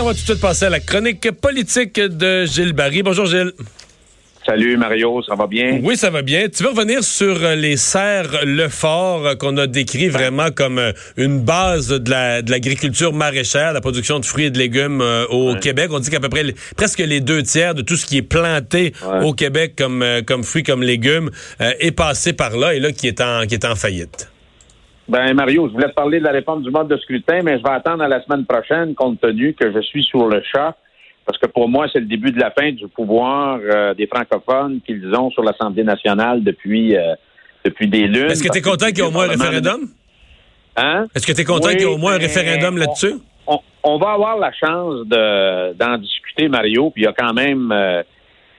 On va tout de suite passer à la chronique politique de Gilles Barry. Bonjour Gilles. Salut Mario, ça va bien? Oui, ça va bien. Tu veux revenir sur euh, les serres Lefort euh, qu'on a décrit vraiment comme euh, une base de l'agriculture maraîchère, la production de fruits et de légumes au Québec. On dit qu'à peu près presque les deux tiers de tout ce qui est planté au Québec comme, comme fruits, comme légumes est passé par là et là qui est en, qui est en faillite. Ben Mario, je voulais te parler de la réforme du mode de scrutin, mais je vais attendre à la semaine prochaine compte tenu que je suis sur le chat parce que pour moi, c'est le début de la fin du pouvoir euh, des francophones qu'ils ont sur l'Assemblée nationale depuis, euh, depuis des lunes. Est-ce que tu es content qu'il y ait au moins un référendum? Hein? Est-ce que tu es content qu'il y ait au moins un référendum là-dessus? On, va avoir la chance d'en discuter, Mario, puis il y a quand même... Euh,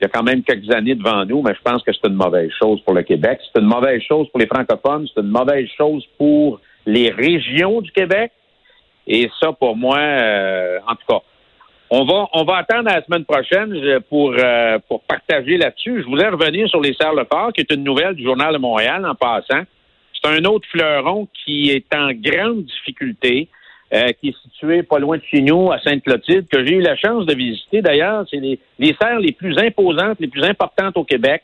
il y a quand même quelques années devant nous, mais je pense que c'est une mauvaise chose pour le Québec. C'est une mauvaise chose pour les francophones. C'est une mauvaise chose pour les régions du Québec. Et ça, pour moi, en tout cas, on va, on va attendre la semaine prochaine pour, euh, pour partager là-dessus. Je voulais revenir sur les serres le qui est une nouvelle du Journal de Montréal en passant. C'est un autre fleuron qui est en grande difficulté, euh, qui est situé pas loin de chez à Sainte-Clotilde, que j'ai eu la chance de visiter. D'ailleurs, c'est les, les serres les plus imposantes, les plus importantes au Québec.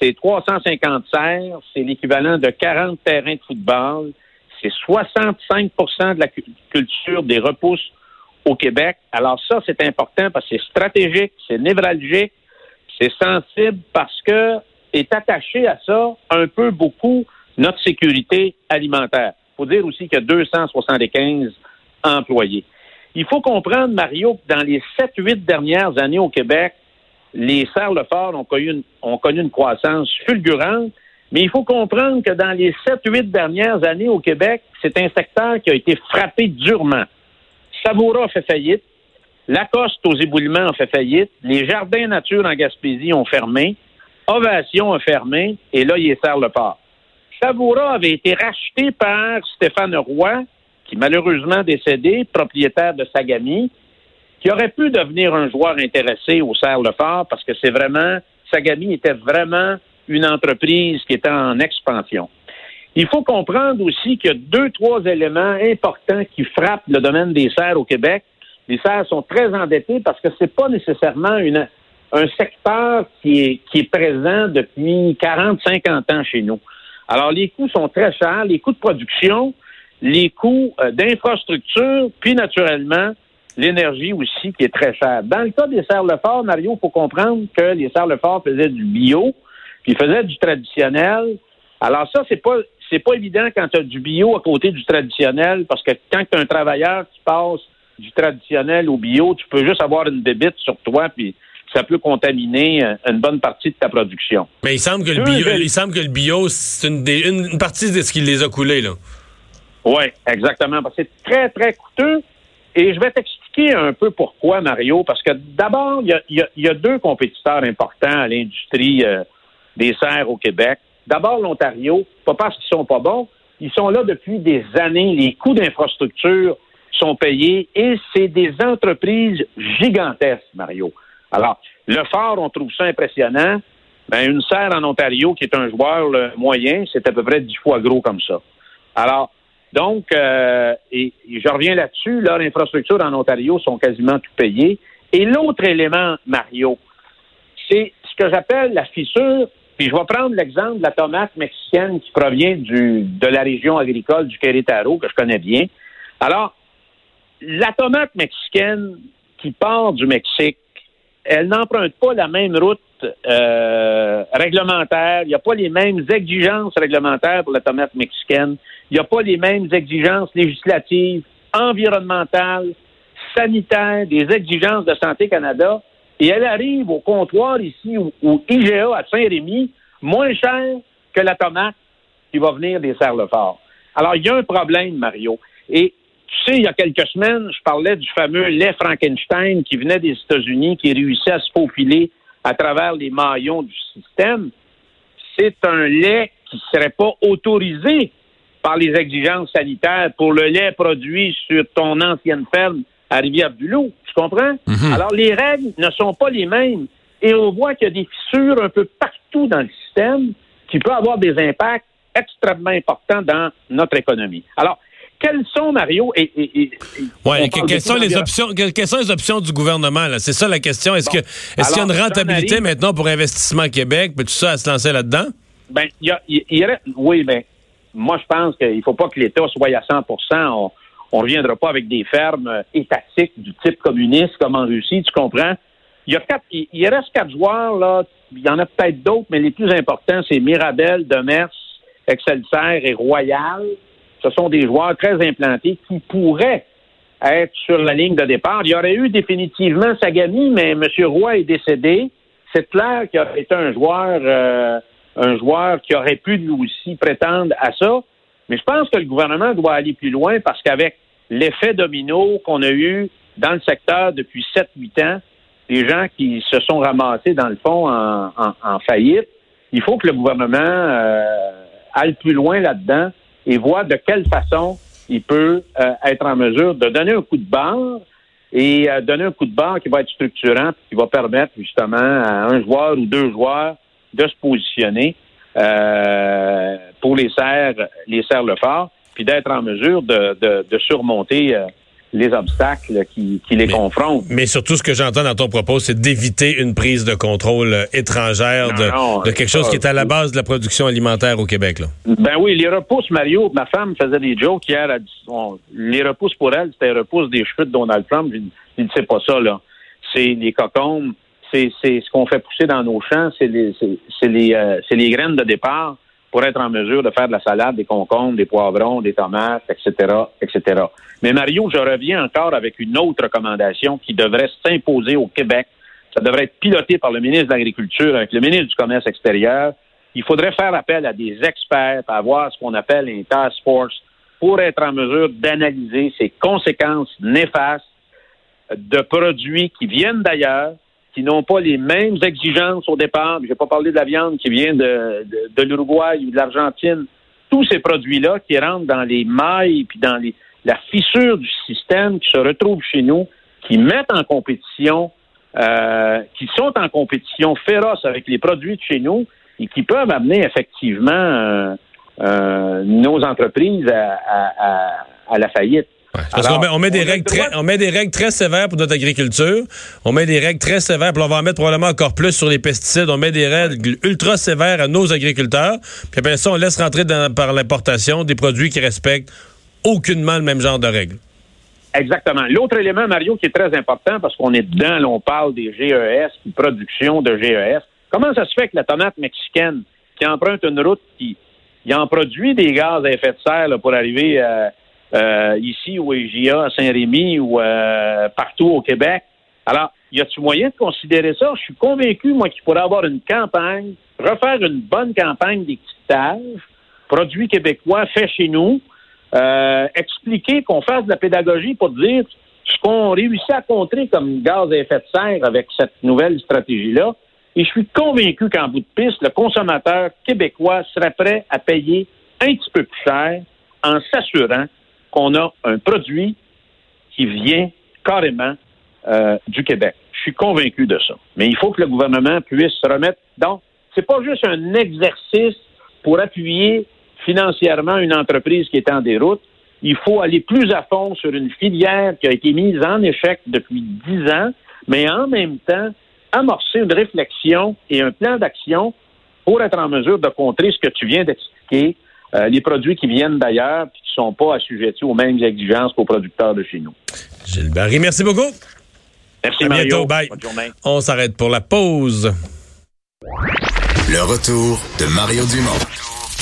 C'est 350 serres, c'est l'équivalent de 40 terrains de football, c'est 65% de la culture des repousses au Québec. Alors ça, c'est important parce que c'est stratégique, c'est névralgique, c'est sensible parce que est attaché à ça un peu beaucoup notre sécurité alimentaire. Il faut dire aussi qu'il y a 275 employés. Il faut comprendre, Mario, que dans les 7-8 dernières années au Québec, les serres-le-fort ont connu, une, ont connu une croissance fulgurante, mais il faut comprendre que dans les 7-8 dernières années au Québec, c'est un secteur qui a été frappé durement. Savoura a fait faillite. Lacoste aux éboulements a fait faillite. Les jardins nature en Gaspésie ont fermé. Ovation a fermé. Et là, il est serre le port. Savoura avait été racheté par Stéphane Roy, malheureusement décédé, propriétaire de Sagami, qui aurait pu devenir un joueur intéressé au Serre-le-Fort parce que c'est vraiment, Sagami était vraiment une entreprise qui était en expansion. Il faut comprendre aussi qu'il y a deux, trois éléments importants qui frappent le domaine des serres au Québec. Les serres sont très endettées parce que c'est pas nécessairement un secteur qui est, qui est présent depuis 40, 50 ans chez nous. Alors, les coûts sont très chers, les coûts de production, les coûts euh, d'infrastructure, puis naturellement, l'énergie aussi qui est très chère. Dans le cas des serres-le-fort, Mario, il faut comprendre que les serres-le-fort faisaient du bio, puis faisaient du traditionnel. Alors ça, c'est pas c'est pas évident quand tu as du bio à côté du traditionnel, parce que quand tu as un travailleur qui passe du traditionnel au bio, tu peux juste avoir une débite sur toi, puis ça peut contaminer euh, une bonne partie de ta production. Mais il semble que le bio, il semble que le bio, c'est une, une, partie de ce qui les a coulés, là. Oui, exactement. Parce que c'est très, très coûteux. Et je vais t'expliquer un peu pourquoi, Mario, parce que d'abord, il y a, deux compétiteurs importants à l'industrie euh, des serres au Québec. D'abord, l'Ontario, pas parce qu'ils sont pas bons, ils sont là depuis des années. Les coûts d'infrastructure sont payés et c'est des entreprises gigantesques, Mario. Alors, le fort, on trouve ça impressionnant. Ben, une serre en Ontario, qui est un joueur moyen, c'est à peu près dix fois gros comme ça. Alors, donc, euh, et, je reviens là-dessus, leurs infrastructures en Ontario sont quasiment tout payées. Et l'autre élément, Mario, c'est ce que j'appelle la fissure puis je vais prendre l'exemple de la tomate mexicaine qui provient du, de la région agricole du Querétaro, que je connais bien. Alors, la tomate mexicaine qui part du Mexique, elle n'emprunte pas la même route euh, réglementaire. Il n'y a pas les mêmes exigences réglementaires pour la tomate mexicaine. Il n'y a pas les mêmes exigences législatives, environnementales, sanitaires, des exigences de Santé Canada et elle arrive au comptoir ici, au, IGA à Saint-Rémy, moins cher que la tomate qui va venir des Serres-le-Fort. Alors, il y a un problème, Mario. Tu sais, il y a quelques semaines, je parlais du fameux lait Frankenstein qui venait des États-Unis, qui réussissait à se faufiler à travers les maillons du système. C'est un lait qui ne serait pas autorisé par les exigences sanitaires pour le lait produit sur ton ancienne ferme à Rivière-du-Loup. Tu comprends? Mhm. Alors, les règles ne sont pas les mêmes. Et on voit qu'il y a des fissures un peu partout dans le système qui peuvent avoir des impacts extrêmement importants dans notre économie. Alors, quelles sont, Mario, et, ouais, quelles sont les options, quelles sont les options du gouvernement, là? C'est ça la question. Est-ce que, est-ce qu'il y a une rentabilité maintenant pour Investissement Québec, puis tout ça à se lancer là-dedans? Ben, il y a, oui, ben, moi, je pense qu'il faut pas que l'État soit à 100 On, on reviendra pas avec des fermes euh, étatiques du type communiste comme en Russie, tu comprends? Il y a quatre, il, reste quatre joueurs, là. Il y en a peut-être d'autres, mais les plus importants, c'est Mirabel, Demers, Excelsior et Royal. Ce sont des joueurs très implantés qui pourraient être sur la ligne de départ. Il y aurait eu définitivement Sagami, mais M. Roy est décédé. C'est clair qu'il aurait été un joueur, euh, un joueur qui aurait pu lui aussi prétendre à ça. Mais je pense que le gouvernement doit aller plus loin parce qu'avec l'effet domino qu'on a eu dans le secteur depuis 7-8 ans, des gens qui se sont ramassés, dans le fond, en, faillite. Il faut que le gouvernement euh, aille plus loin là-dedans et voit de quelle façon il peut euh, être en mesure de donner un coup de barre et euh, donner un coup de barre qui va être structurant, qui va permettre justement à un joueur ou deux joueurs de se positionner pour les serres, les serres le fort, puis d'être en mesure de, de, de surmonter les obstacles qui, les confrontent. Mais surtout, ce que j'entends dans ton propos, c'est d'éviter une prise de contrôle euh, étrangère de, quelque chose qui est à la base de la production alimentaire au Québec. Là. Ben oui, les repousses, Mario, ma femme faisait des jokes hier. les repousses pour elle, c'était les repousses des cheveux de Donald Trump. Je ne sais pas ça, là. C'est les cocombes, c'est ce qu'on fait pousser dans nos champs, c'est les, les, euh, les graines de départ pour être en mesure de faire de la salade, des concombres, des poivrons, des tomates, etc., etc. Mais Mario, je reviens encore avec une autre recommandation qui devrait s'imposer au Québec. Ça devrait être piloté par le ministre de l'Agriculture avec le ministre du Commerce extérieur. Il faudrait faire appel à des experts, avoir ce qu'on appelle un task force pour être en mesure d'analyser ces conséquences néfastes de produits qui viennent d'ailleurs, qui n'ont pas les mêmes exigences au départ. Je vais pas parler de la viande qui vient de, l'Uruguay ou de l'Argentine. Tous ces produits-là qui rentrent dans les mailles puis dans les, la fissure du système qui se retrouve chez nous, qui mettent en compétition, euh, qui sont en compétition féroce avec les produits de chez nous et qui peuvent amener effectivement euh, euh, nos entreprises à la faillite parce qu'on met, on met des règles très, on met des règles très sévères pour notre agriculture. On met des règles très sévères, puis on va en mettre probablement encore plus sur les pesticides. On met des règles ultra sévères à nos agriculteurs. Puis après ça, on laisse rentrer par l'importation des produits qui respectent aucunement le même genre de règles. Exactement. L'autre élément, Mario, qui est très important, parce qu'on est dedans, là, on parle des GES, une production de GES. Comment ça se fait que la tomate mexicaine, qui emprunte une route qui, en produit des gaz à effet de serre pour arriver à euh, ici au EGA, à Saint-Rémy ou euh, partout au Québec. Alors, y a-t-il moyen de considérer ça? Je suis convaincu, moi, qu'il pourrait avoir une campagne, refaire une bonne campagne d'étiquetage, produits québécois faits chez nous, euh, expliquer qu'on fasse de la pédagogie pour dire ce qu'on réussit à contrer comme gaz à effet de serre avec cette nouvelle stratégie-là. Et je suis convaincu qu'en bout de piste, le consommateur québécois serait prêt à payer un petit peu plus cher en s'assurant qu'on a un produit qui vient carrément euh, du Québec. Je suis convaincu de ça. Mais il faut que le gouvernement puisse se remettre. Donc, c'est pas juste un exercice pour appuyer financièrement une entreprise qui est en déroute. Il faut aller plus à fond sur une filière qui a été mise en échec depuis dix ans, mais en même temps amorcer une réflexion et un plan d'action pour être en mesure de contrer ce que tu viens d'expliquer, euh, les produits qui viennent d'ailleurs et qui ne sont pas assujettis aux mêmes exigences qu'aux producteurs de chez nous. Gilles Barry, merci beaucoup. Merci, Mario. Bye. On s'arrête pour la pause. Le retour de Mario Dumont.